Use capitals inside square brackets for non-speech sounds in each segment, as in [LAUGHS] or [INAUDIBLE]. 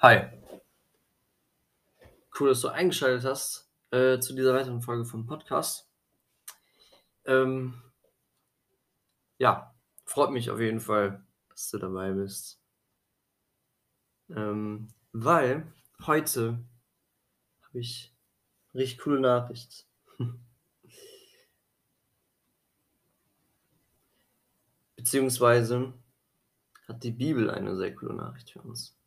Hi. Cool, dass du eingeschaltet hast äh, zu dieser weiteren Folge vom Podcast. Ähm, ja, freut mich auf jeden Fall, dass du dabei bist. Ähm, weil heute habe ich eine richtig coole Nachricht. [LAUGHS] Beziehungsweise hat die Bibel eine sehr coole Nachricht für uns.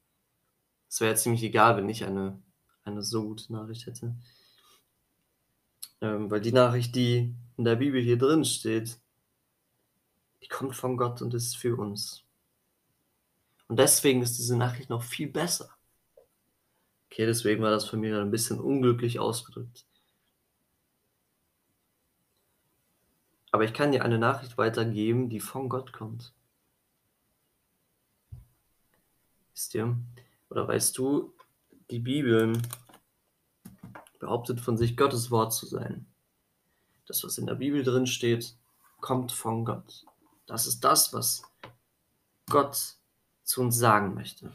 Es wäre ziemlich egal, wenn ich eine, eine so gute Nachricht hätte. Ähm, weil die Nachricht, die in der Bibel hier drin steht, die kommt von Gott und ist für uns. Und deswegen ist diese Nachricht noch viel besser. Okay, deswegen war das von mir ein bisschen unglücklich ausgedrückt. Aber ich kann dir eine Nachricht weitergeben, die von Gott kommt. Wisst ihr? Oder weißt du, die Bibel behauptet von sich, Gottes Wort zu sein. Das, was in der Bibel drin steht, kommt von Gott. Das ist das, was Gott zu uns sagen möchte.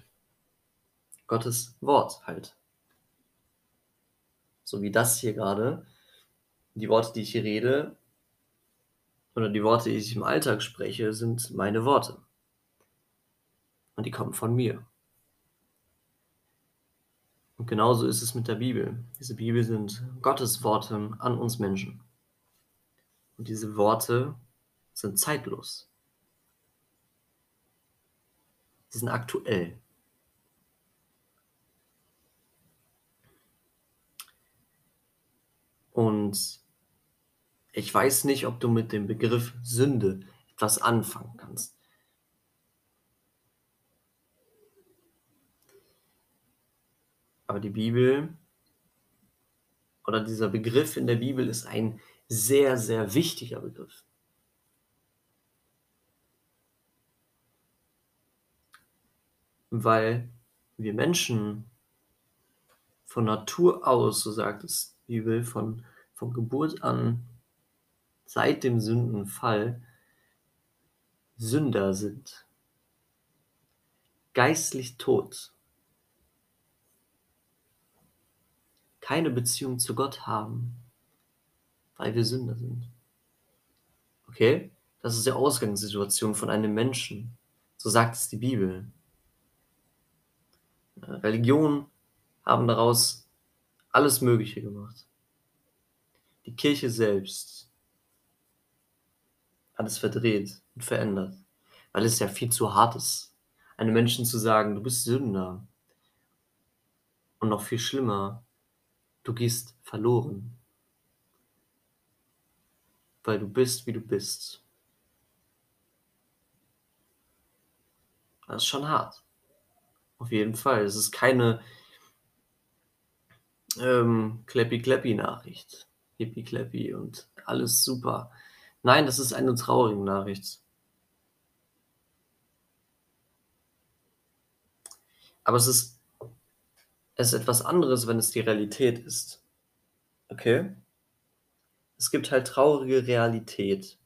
Gottes Wort halt. So wie das hier gerade. Die Worte, die ich hier rede, oder die Worte, die ich im Alltag spreche, sind meine Worte. Und die kommen von mir. Und genauso ist es mit der Bibel. Diese Bibel sind Gottes Worte an uns Menschen. Und diese Worte sind zeitlos. Sie sind aktuell. Und ich weiß nicht, ob du mit dem Begriff Sünde etwas anfangen kannst. Aber die Bibel oder dieser Begriff in der Bibel ist ein sehr, sehr wichtiger Begriff. Weil wir Menschen von Natur aus, so sagt es die Bibel, von, von Geburt an seit dem Sündenfall Sünder sind, geistlich tot, keine Beziehung zu Gott haben, weil wir Sünder sind. Okay? Das ist die Ausgangssituation von einem Menschen. So sagt es die Bibel. Religionen haben daraus alles Mögliche gemacht. Die Kirche selbst alles verdreht und verändert. Weil es ja viel zu hart ist, einem Menschen zu sagen, du bist Sünder. Und noch viel schlimmer, du gehst verloren. Weil du bist, wie du bist. Das ist schon hart. Auf jeden Fall. Es ist keine ähm, Clappy-Clappy-Nachricht. Hippie-Clappy und alles super. Nein, das ist eine traurige Nachricht. Aber es ist, es ist etwas anderes, wenn es die Realität ist. Okay? Es gibt halt traurige Realität.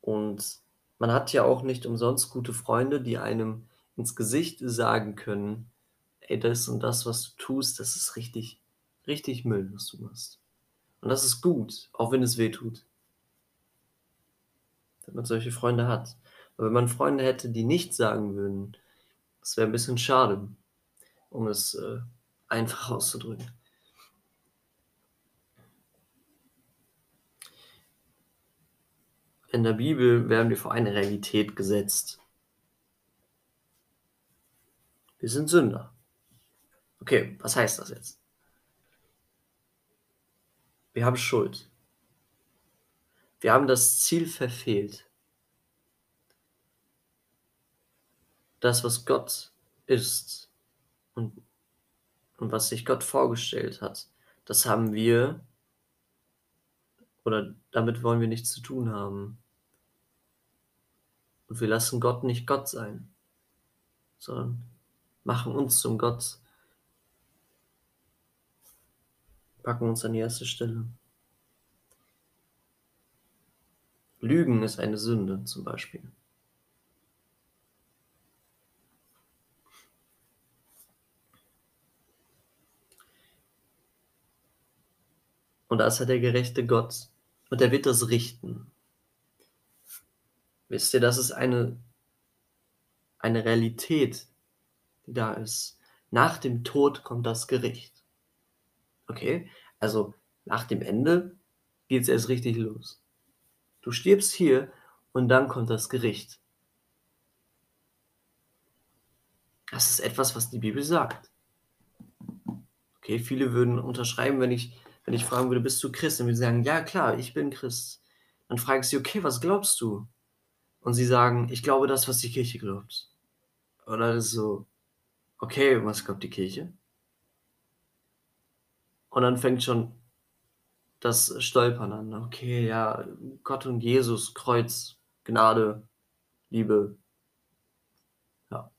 Und man hat ja auch nicht umsonst gute Freunde, die einem ins Gesicht sagen können, ey, das und das, was du tust, das ist richtig richtig Müll, was du machst. Und das ist gut, auch wenn es weh tut. Wenn man solche Freunde hat. Aber wenn man Freunde hätte, die nichts sagen würden, das wäre ein bisschen schade, um es äh, einfach auszudrücken. In der Bibel werden wir vor eine Realität gesetzt. Wir sind Sünder. Okay, was heißt das jetzt? Wir haben Schuld. Wir haben das Ziel verfehlt. Das, was Gott ist und, und was sich Gott vorgestellt hat, das haben wir oder damit wollen wir nichts zu tun haben. Und wir lassen Gott nicht Gott sein, sondern machen uns zum Gott packen uns an die erste Stelle. Lügen ist eine Sünde zum Beispiel. Und da ist er der gerechte Gott. Und er wird das richten. Wisst ihr, das ist eine, eine Realität, die da ist. Nach dem Tod kommt das Gericht. Okay? Also nach dem Ende geht es erst richtig los. Du stirbst hier und dann kommt das Gericht. Das ist etwas, was die Bibel sagt. Okay, viele würden unterschreiben, wenn ich, wenn ich fragen würde, bist du Christ? Dann würden sie sagen, ja klar, ich bin Christ. Dann frage ich sie, okay, was glaubst du? Und sie sagen, ich glaube das, was die Kirche glaubt. Oder das ist so, okay, was glaubt die Kirche? Und dann fängt schon das Stolpern an. Okay, ja, Gott und Jesus, Kreuz, Gnade, Liebe. Ja.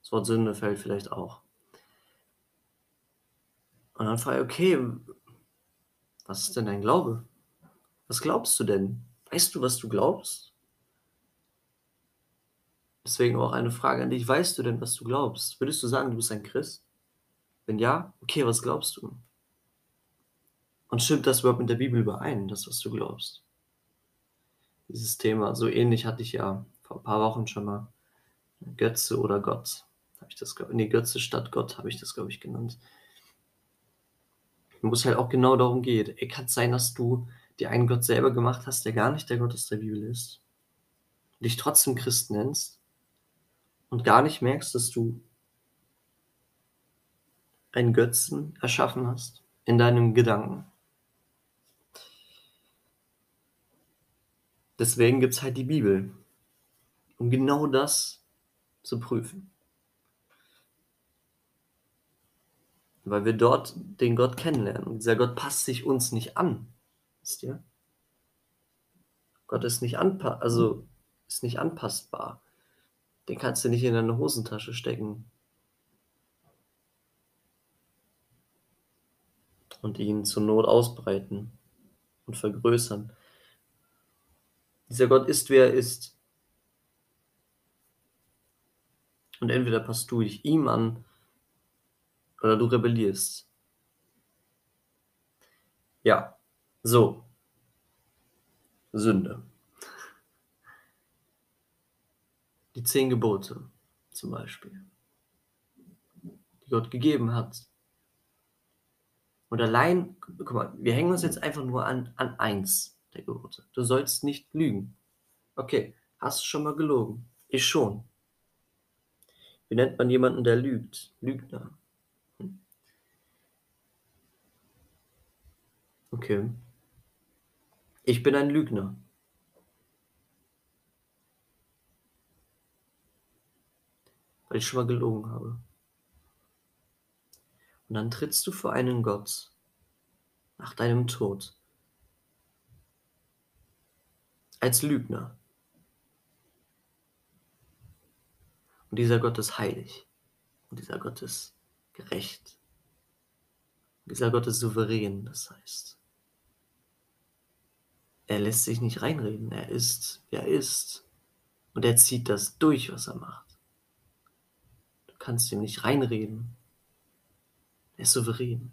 Das Wort Sünde fällt vielleicht auch. Und dann frage ich, okay, was ist denn dein Glaube? Was glaubst du denn? Weißt du, was du glaubst? Deswegen auch eine Frage an dich. Weißt du denn, was du glaubst? Würdest du sagen, du bist ein Christ? Wenn ja, okay, was glaubst du? Und stimmt das überhaupt mit der Bibel überein, das, was du glaubst? Dieses Thema, so ähnlich hatte ich ja vor ein paar Wochen schon mal. Götze oder Gott, habe ich das, nee, Götze statt Gott habe ich das, glaube ich, genannt. Wo es halt auch genau darum geht. Ey, kann es sein, dass du dir einen Gott selber gemacht hast, der gar nicht der Gott aus der Bibel ist? Dich trotzdem Christ nennst und gar nicht merkst, dass du einen Götzen erschaffen hast in deinem Gedanken. Deswegen gibt es halt die Bibel, um genau das zu prüfen. Weil wir dort den Gott kennenlernen. Und dieser Gott passt sich uns nicht an. Wisst ihr? Gott ist nicht, anpa also ist nicht anpassbar. Den kannst du nicht in deine Hosentasche stecken. Und ihn zur Not ausbreiten und vergrößern. Dieser Gott ist, wer er ist. Und entweder passt du dich ihm an oder du rebellierst. Ja, so. Sünde. Die zehn Gebote zum Beispiel, die Gott gegeben hat. Und allein, guck mal, wir hängen uns jetzt einfach nur an, an eins der Gebote. Du sollst nicht lügen. Okay, hast du schon mal gelogen? Ich schon. Wie nennt man jemanden, der lügt? Lügner. Okay. Ich bin ein Lügner. Weil ich schon mal gelogen habe. Und dann trittst du vor einen Gott nach deinem Tod als Lügner. Und dieser Gott ist heilig. Und dieser Gott ist gerecht. Und dieser Gott ist souverän, das heißt. Er lässt sich nicht reinreden. Er ist, wer er ist. Und er zieht das durch, was er macht. Du kannst ihm nicht reinreden. Er ist souverän.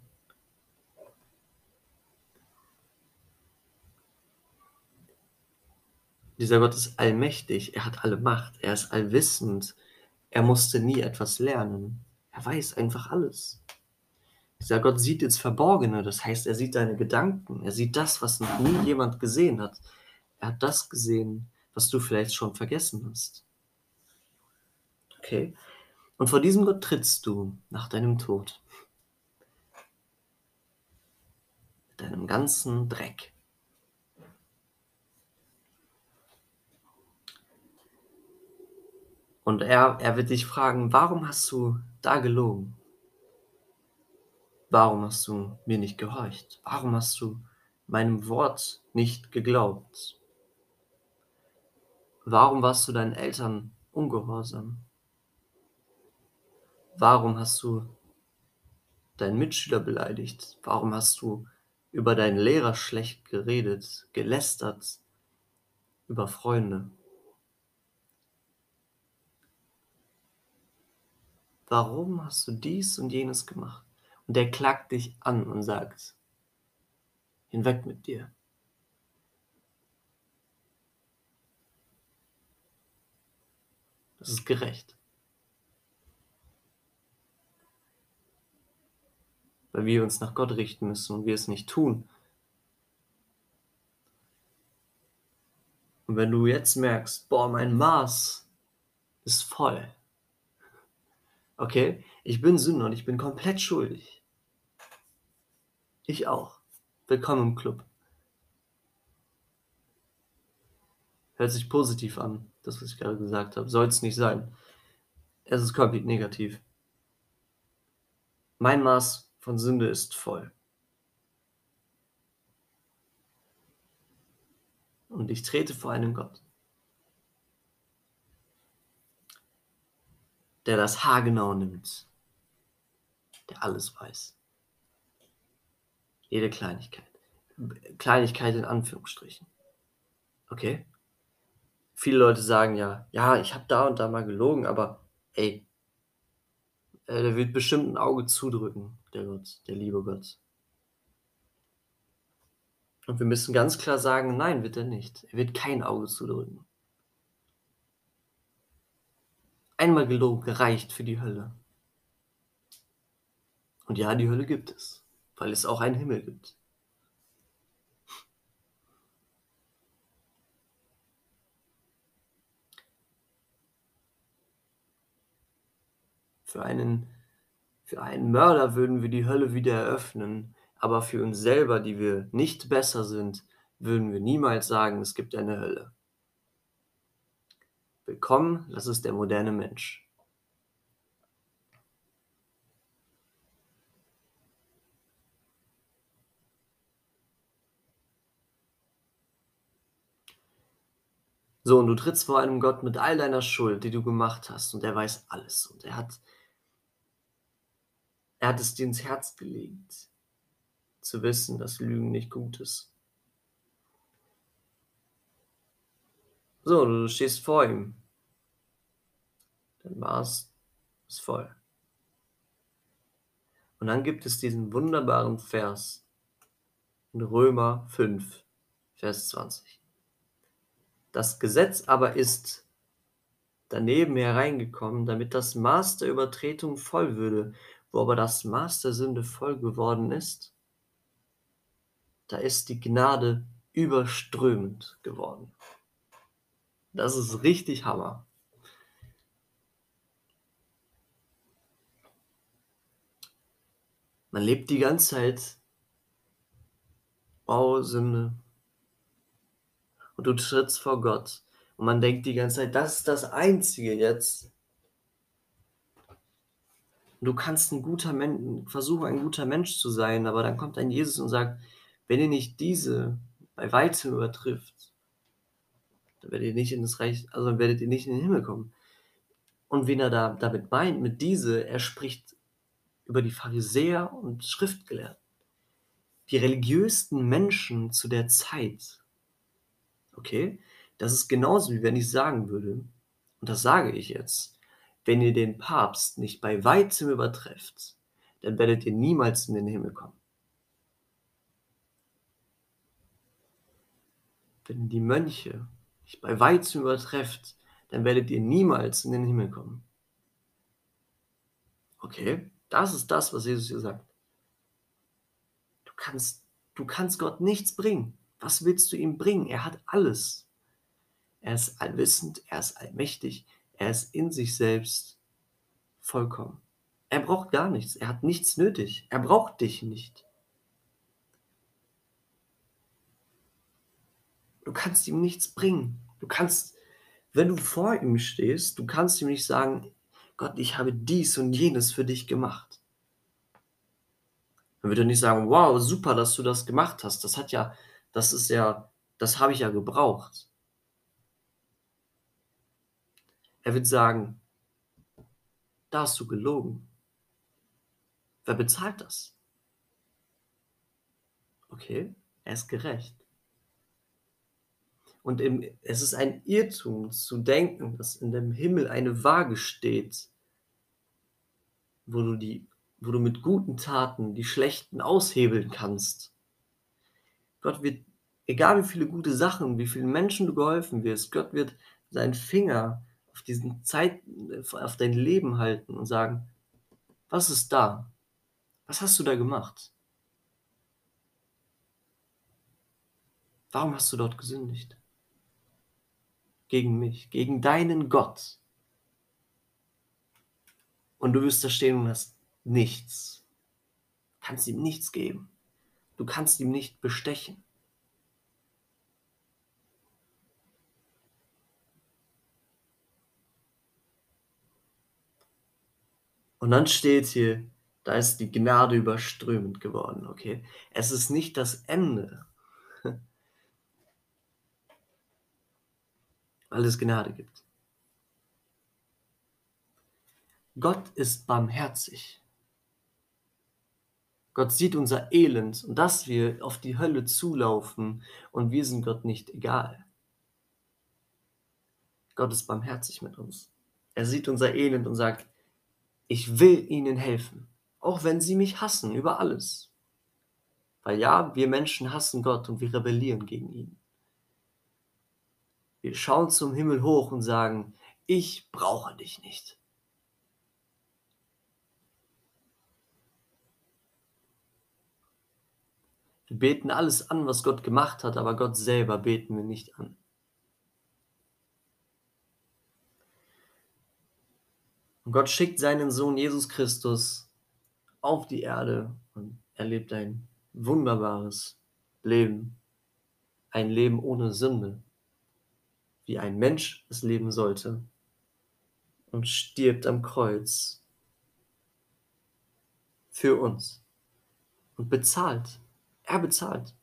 Dieser Gott ist allmächtig, er hat alle Macht, er ist allwissend, er musste nie etwas lernen. Er weiß einfach alles. Dieser Gott sieht ins Verborgene, das heißt, er sieht deine Gedanken, er sieht das, was noch nie jemand gesehen hat. Er hat das gesehen, was du vielleicht schon vergessen hast. Okay? Und vor diesem Gott trittst du nach deinem Tod. Mit deinem ganzen Dreck. Und er, er wird dich fragen, warum hast du da gelogen? Warum hast du mir nicht gehorcht? Warum hast du meinem Wort nicht geglaubt? Warum warst du deinen Eltern ungehorsam? Warum hast du deinen Mitschüler beleidigt? Warum hast du über deinen Lehrer schlecht geredet, gelästert, über Freunde? warum hast du dies und jenes gemacht? Und er klagt dich an und sagt, Hinweg mit dir. Das ist gerecht. Weil wir uns nach Gott richten müssen und wir es nicht tun. Und wenn du jetzt merkst, boah, mein Maß ist voll. Okay, ich bin Sünder und ich bin komplett schuldig. Ich auch. Willkommen im Club. Hört sich positiv an, das, was ich gerade gesagt habe. Soll es nicht sein. Es ist komplett negativ. Mein Maß von Sünde ist voll. Und ich trete vor einem Gott, der das Haar genau nimmt, der alles weiß. Jede Kleinigkeit. Kleinigkeit in Anführungsstrichen. Okay? Viele Leute sagen ja, ja, ich habe da und da mal gelogen, aber ey, äh, der wird bestimmt ein Auge zudrücken, der Gott, der liebe Gott. Und wir müssen ganz klar sagen, nein, wird er nicht. Er wird kein Auge zudrücken. Einmal gelogen reicht für die Hölle. Und ja, die Hölle gibt es, weil es auch einen Himmel gibt. Für einen, für einen Mörder würden wir die Hölle wieder eröffnen, aber für uns selber, die wir nicht besser sind, würden wir niemals sagen, es gibt eine Hölle. Willkommen, das ist der moderne Mensch. So, und du trittst vor einem Gott mit all deiner Schuld, die du gemacht hast, und er weiß alles. Und er hat er hat es dir ins Herz gelegt, zu wissen, dass Lügen nicht gut ist. So, du stehst vor ihm. Dein Maß ist voll. Und dann gibt es diesen wunderbaren Vers in Römer 5, Vers 20. Das Gesetz aber ist daneben hereingekommen, damit das Maß der Übertretung voll würde wo aber das Maß der Sünde voll geworden ist, da ist die Gnade überströmend geworden. Das ist richtig Hammer. Man lebt die ganze Zeit, oh Sünde, und du trittst vor Gott und man denkt die ganze Zeit, das ist das Einzige jetzt, du kannst ein guter Mensch, versuchen, ein guter Mensch zu sein, aber dann kommt ein Jesus und sagt, wenn ihr nicht diese bei weitem übertrifft, dann werdet ihr nicht in das Reich, also dann werdet ihr nicht in den Himmel kommen. Und wen er da damit meint, mit diese, er spricht über die Pharisäer und Schriftgelehrten. Die religiösten Menschen zu der Zeit. Okay? Das ist genauso, wie wenn ich sagen würde, und das sage ich jetzt, wenn ihr den Papst nicht bei weitem übertrefft, dann werdet ihr niemals in den Himmel kommen. Wenn die Mönche nicht bei weitem übertrefft, dann werdet ihr niemals in den Himmel kommen. Okay, das ist das, was Jesus hier sagt. Du kannst, du kannst Gott nichts bringen. Was willst du ihm bringen? Er hat alles. Er ist allwissend, er ist allmächtig, er ist in sich selbst vollkommen. Er braucht gar nichts. Er hat nichts nötig. Er braucht dich nicht. Du kannst ihm nichts bringen. Du kannst, wenn du vor ihm stehst, du kannst ihm nicht sagen, Gott, ich habe dies und jenes für dich gemacht. Dann wird er nicht sagen, wow, super, dass du das gemacht hast. Das hat ja, das ist ja, das habe ich ja gebraucht. Er wird sagen, da hast du gelogen. Wer bezahlt das? Okay, er ist gerecht. Und im, es ist ein Irrtum zu denken, dass in dem Himmel eine Waage steht, wo du, die, wo du mit guten Taten die schlechten aushebeln kannst. Gott wird, egal wie viele gute Sachen, wie vielen Menschen du geholfen wirst, Gott wird seinen Finger auf diesen Zeit, auf dein Leben halten und sagen, was ist da? Was hast du da gemacht? Warum hast du dort gesündigt? Gegen mich, gegen deinen Gott. Und du wirst da stehen und hast nichts. Kannst ihm nichts geben. Du kannst ihm nicht bestechen. Und dann steht hier, da ist die Gnade überströmend geworden, okay? Es ist nicht das Ende, [LAUGHS] weil es Gnade gibt. Gott ist barmherzig. Gott sieht unser Elend und dass wir auf die Hölle zulaufen und wir sind Gott nicht egal. Gott ist barmherzig mit uns. Er sieht unser Elend und sagt, ich will ihnen helfen, auch wenn sie mich hassen über alles. Weil ja, wir Menschen hassen Gott und wir rebellieren gegen ihn. Wir schauen zum Himmel hoch und sagen, ich brauche dich nicht. Wir beten alles an, was Gott gemacht hat, aber Gott selber beten wir nicht an. Und Gott schickt seinen Sohn Jesus Christus auf die Erde und er lebt ein wunderbares Leben. Ein Leben ohne Sünde, wie ein Mensch es leben sollte. Und stirbt am Kreuz für uns und bezahlt. Er bezahlt.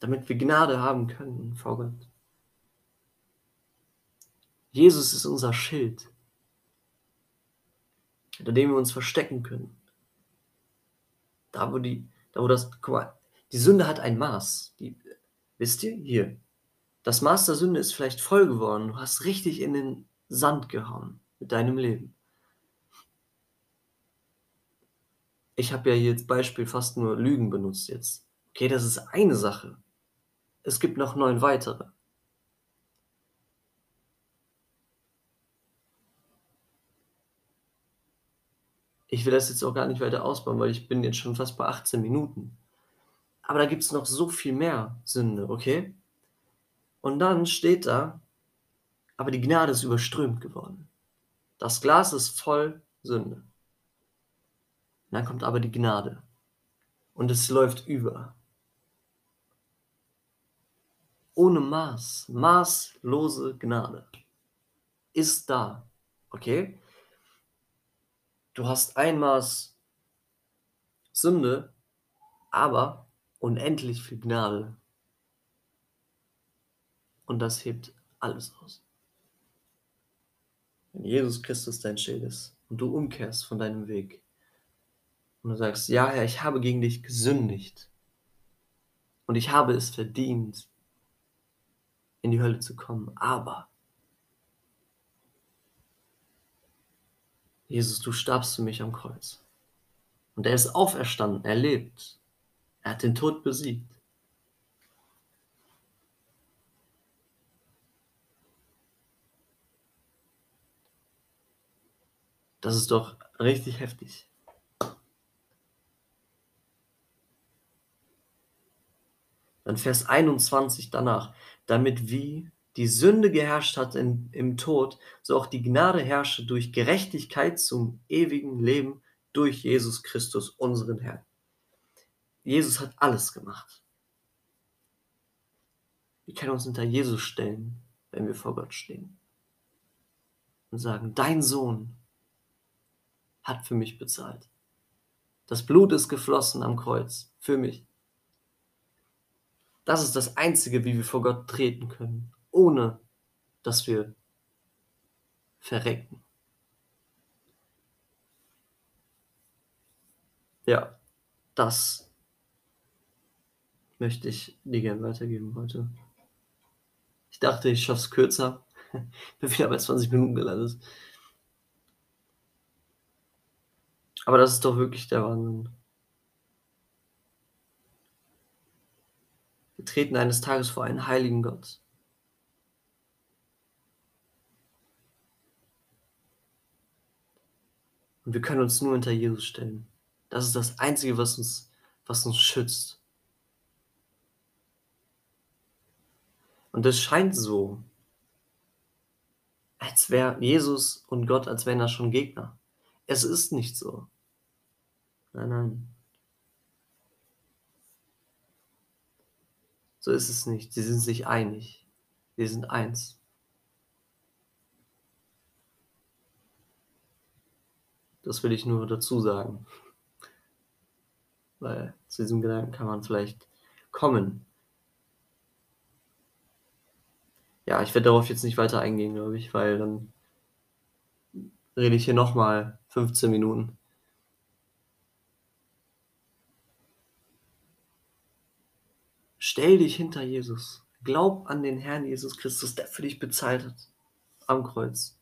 Damit wir Gnade haben können vor Gott. Jesus ist unser Schild, hinter dem wir uns verstecken können. Da, wo die, da, wo das, guck mal, die Sünde hat ein Maß. Die, wisst ihr? Hier. Das Maß der Sünde ist vielleicht voll geworden. Du hast richtig in den Sand gehauen mit deinem Leben. Ich habe ja als Beispiel fast nur Lügen benutzt jetzt. Okay, das ist eine Sache. Es gibt noch neun weitere. Ich will das jetzt auch gar nicht weiter ausbauen, weil ich bin jetzt schon fast bei 18 Minuten. Aber da gibt es noch so viel mehr Sünde, okay? Und dann steht da, aber die Gnade ist überströmt geworden. Das Glas ist voll Sünde. Dann kommt aber die Gnade. Und es läuft über. Ohne Maß, maßlose Gnade ist da. Okay? Du hast ein Maß Sünde, aber unendlich viel Gnade. Und das hebt alles aus. Wenn Jesus Christus dein Schild ist und du umkehrst von deinem Weg und du sagst, ja Herr, ich habe gegen dich gesündigt und ich habe es verdient, in die Hölle zu kommen, aber Jesus, du starbst für mich am Kreuz. Und er ist auferstanden, er lebt. Er hat den Tod besiegt. Das ist doch richtig heftig. Dann Vers 21 danach, damit wie die Sünde geherrscht hat in, im Tod, so auch die Gnade herrsche durch Gerechtigkeit zum ewigen Leben durch Jesus Christus, unseren Herrn. Jesus hat alles gemacht. Wir können uns hinter Jesus stellen, wenn wir vor Gott stehen. Und sagen, dein Sohn hat für mich bezahlt. Das Blut ist geflossen am Kreuz für mich. Das ist das Einzige, wie wir vor Gott treten können ohne dass wir verrecken. Ja, das möchte ich dir gerne weitergeben heute. Ich dachte, ich schaffe es kürzer. Bin wieder bei 20 Minuten gelandet. Aber das ist doch wirklich der Wahnsinn. Wir treten eines Tages vor einen heiligen Gott. Und wir können uns nur hinter Jesus stellen. Das ist das Einzige, was uns, was uns schützt. Und es scheint so, als wäre Jesus und Gott, als wären da schon Gegner. Es ist nicht so. Nein, nein. So ist es nicht. Sie sind sich einig. Sie sind eins. Das will ich nur dazu sagen. Weil zu diesem Gedanken kann man vielleicht kommen. Ja, ich werde darauf jetzt nicht weiter eingehen, glaube ich, weil dann rede ich hier nochmal 15 Minuten. Stell dich hinter Jesus. Glaub an den Herrn Jesus Christus, der für dich bezahlt hat am Kreuz,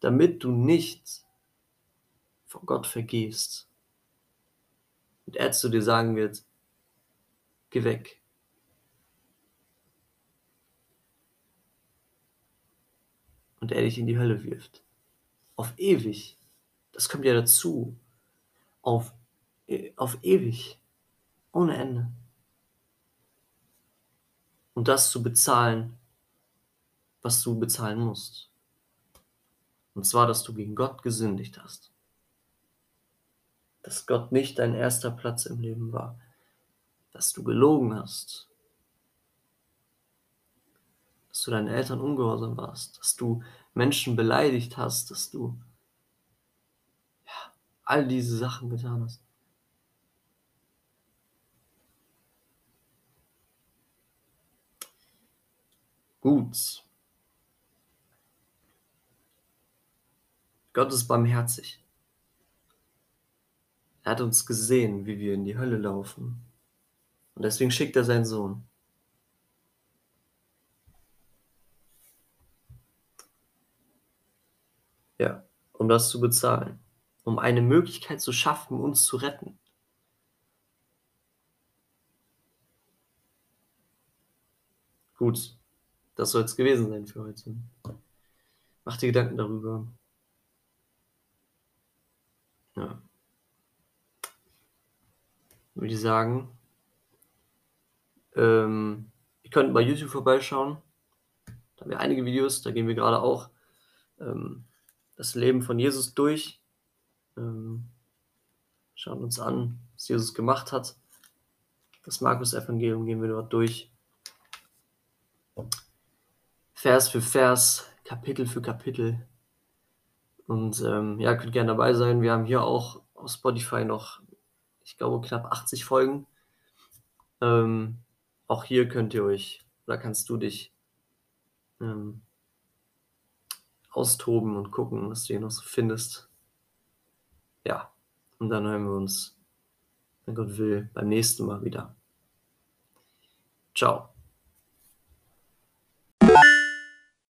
damit du nicht vor Gott vergehst. Und er zu dir sagen wird, geh weg. Und er dich in die Hölle wirft. Auf ewig. Das kommt ja dazu. Auf, auf ewig. Ohne Ende. Und das zu bezahlen, was du bezahlen musst. Und zwar, dass du gegen Gott gesündigt hast. Dass Gott nicht dein erster Platz im Leben war, dass du gelogen hast, dass du deinen Eltern ungehorsam warst, dass du Menschen beleidigt hast, dass du ja, all diese Sachen getan hast. Gut. Gott ist barmherzig. Er hat uns gesehen, wie wir in die Hölle laufen. Und deswegen schickt er seinen Sohn. Ja, um das zu bezahlen. Um eine Möglichkeit zu schaffen, uns zu retten. Gut, das soll es gewesen sein für heute. Mach dir Gedanken darüber. Ja würde ich sagen. Ähm, ihr könnt bei YouTube vorbeischauen. Da haben wir einige Videos, da gehen wir gerade auch ähm, das Leben von Jesus durch. Ähm, schauen uns an, was Jesus gemacht hat. Das Markus-Evangelium gehen wir dort durch. Vers für Vers, Kapitel für Kapitel. Und ähm, ja, könnt gerne dabei sein. Wir haben hier auch auf Spotify noch ich glaube, knapp 80 Folgen. Ähm, auch hier könnt ihr euch, oder kannst du dich ähm, austoben und gucken, was du hier noch so findest. Ja, und dann hören wir uns, wenn Gott will, beim nächsten Mal wieder. Ciao.